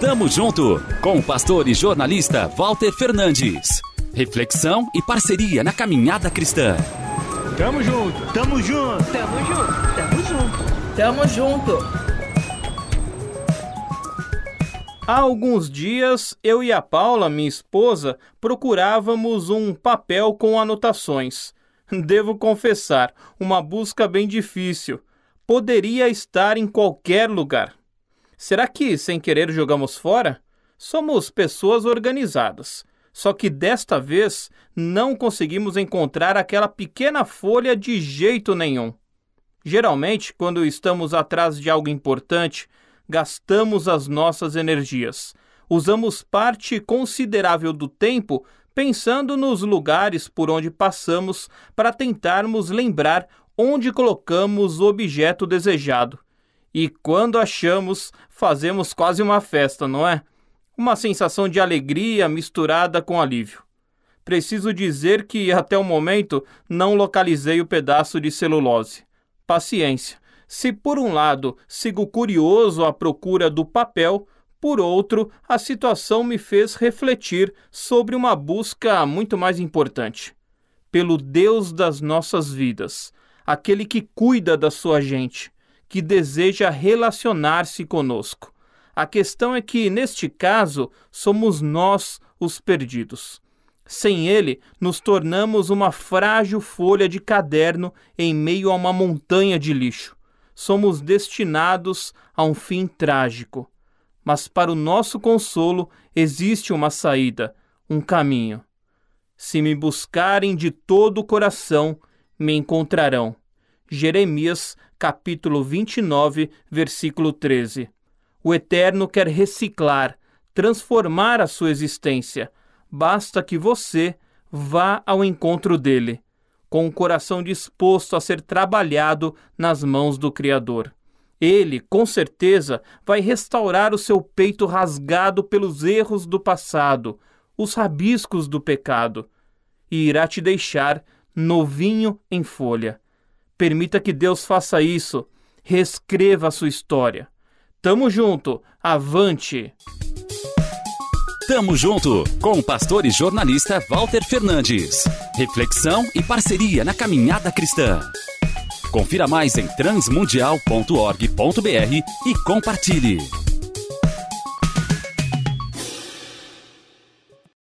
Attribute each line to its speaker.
Speaker 1: Tamo junto com o pastor e jornalista Walter Fernandes. Reflexão e parceria na caminhada cristã.
Speaker 2: Tamo junto, tamo junto,
Speaker 3: tamo junto, tamo junto,
Speaker 4: tamo junto.
Speaker 5: Há alguns dias, eu e a Paula, minha esposa, procurávamos um papel com anotações. Devo confessar, uma busca bem difícil. Poderia estar em qualquer lugar. Será que, sem querer, jogamos fora? Somos pessoas organizadas. Só que desta vez não conseguimos encontrar aquela pequena folha de jeito nenhum. Geralmente, quando estamos atrás de algo importante, gastamos as nossas energias. Usamos parte considerável do tempo pensando nos lugares por onde passamos para tentarmos lembrar onde colocamos o objeto desejado. E quando achamos, fazemos quase uma festa, não é? Uma sensação de alegria misturada com alívio. Preciso dizer que, até o momento, não localizei o pedaço de celulose. Paciência. Se por um lado sigo curioso à procura do papel, por outro, a situação me fez refletir sobre uma busca muito mais importante. Pelo Deus das nossas vidas, aquele que cuida da sua gente, que deseja relacionar-se conosco. A questão é que, neste caso, somos nós os perdidos. Sem ele, nos tornamos uma frágil folha de caderno em meio a uma montanha de lixo. Somos destinados a um fim trágico. Mas para o nosso consolo existe uma saída, um caminho. Se me buscarem de todo o coração, me encontrarão. Jeremias capítulo 29, versículo 13. O Eterno quer reciclar, transformar a sua existência. Basta que você vá ao encontro dele, com o coração disposto a ser trabalhado nas mãos do Criador. Ele, com certeza, vai restaurar o seu peito rasgado pelos erros do passado, os rabiscos do pecado, e irá te deixar novinho em folha. Permita que Deus faça isso. Reescreva a sua história. Tamo junto. Avante.
Speaker 1: Tamo junto com o pastor e jornalista Walter Fernandes. Reflexão e parceria na caminhada cristã. Confira mais em transmundial.org.br e compartilhe.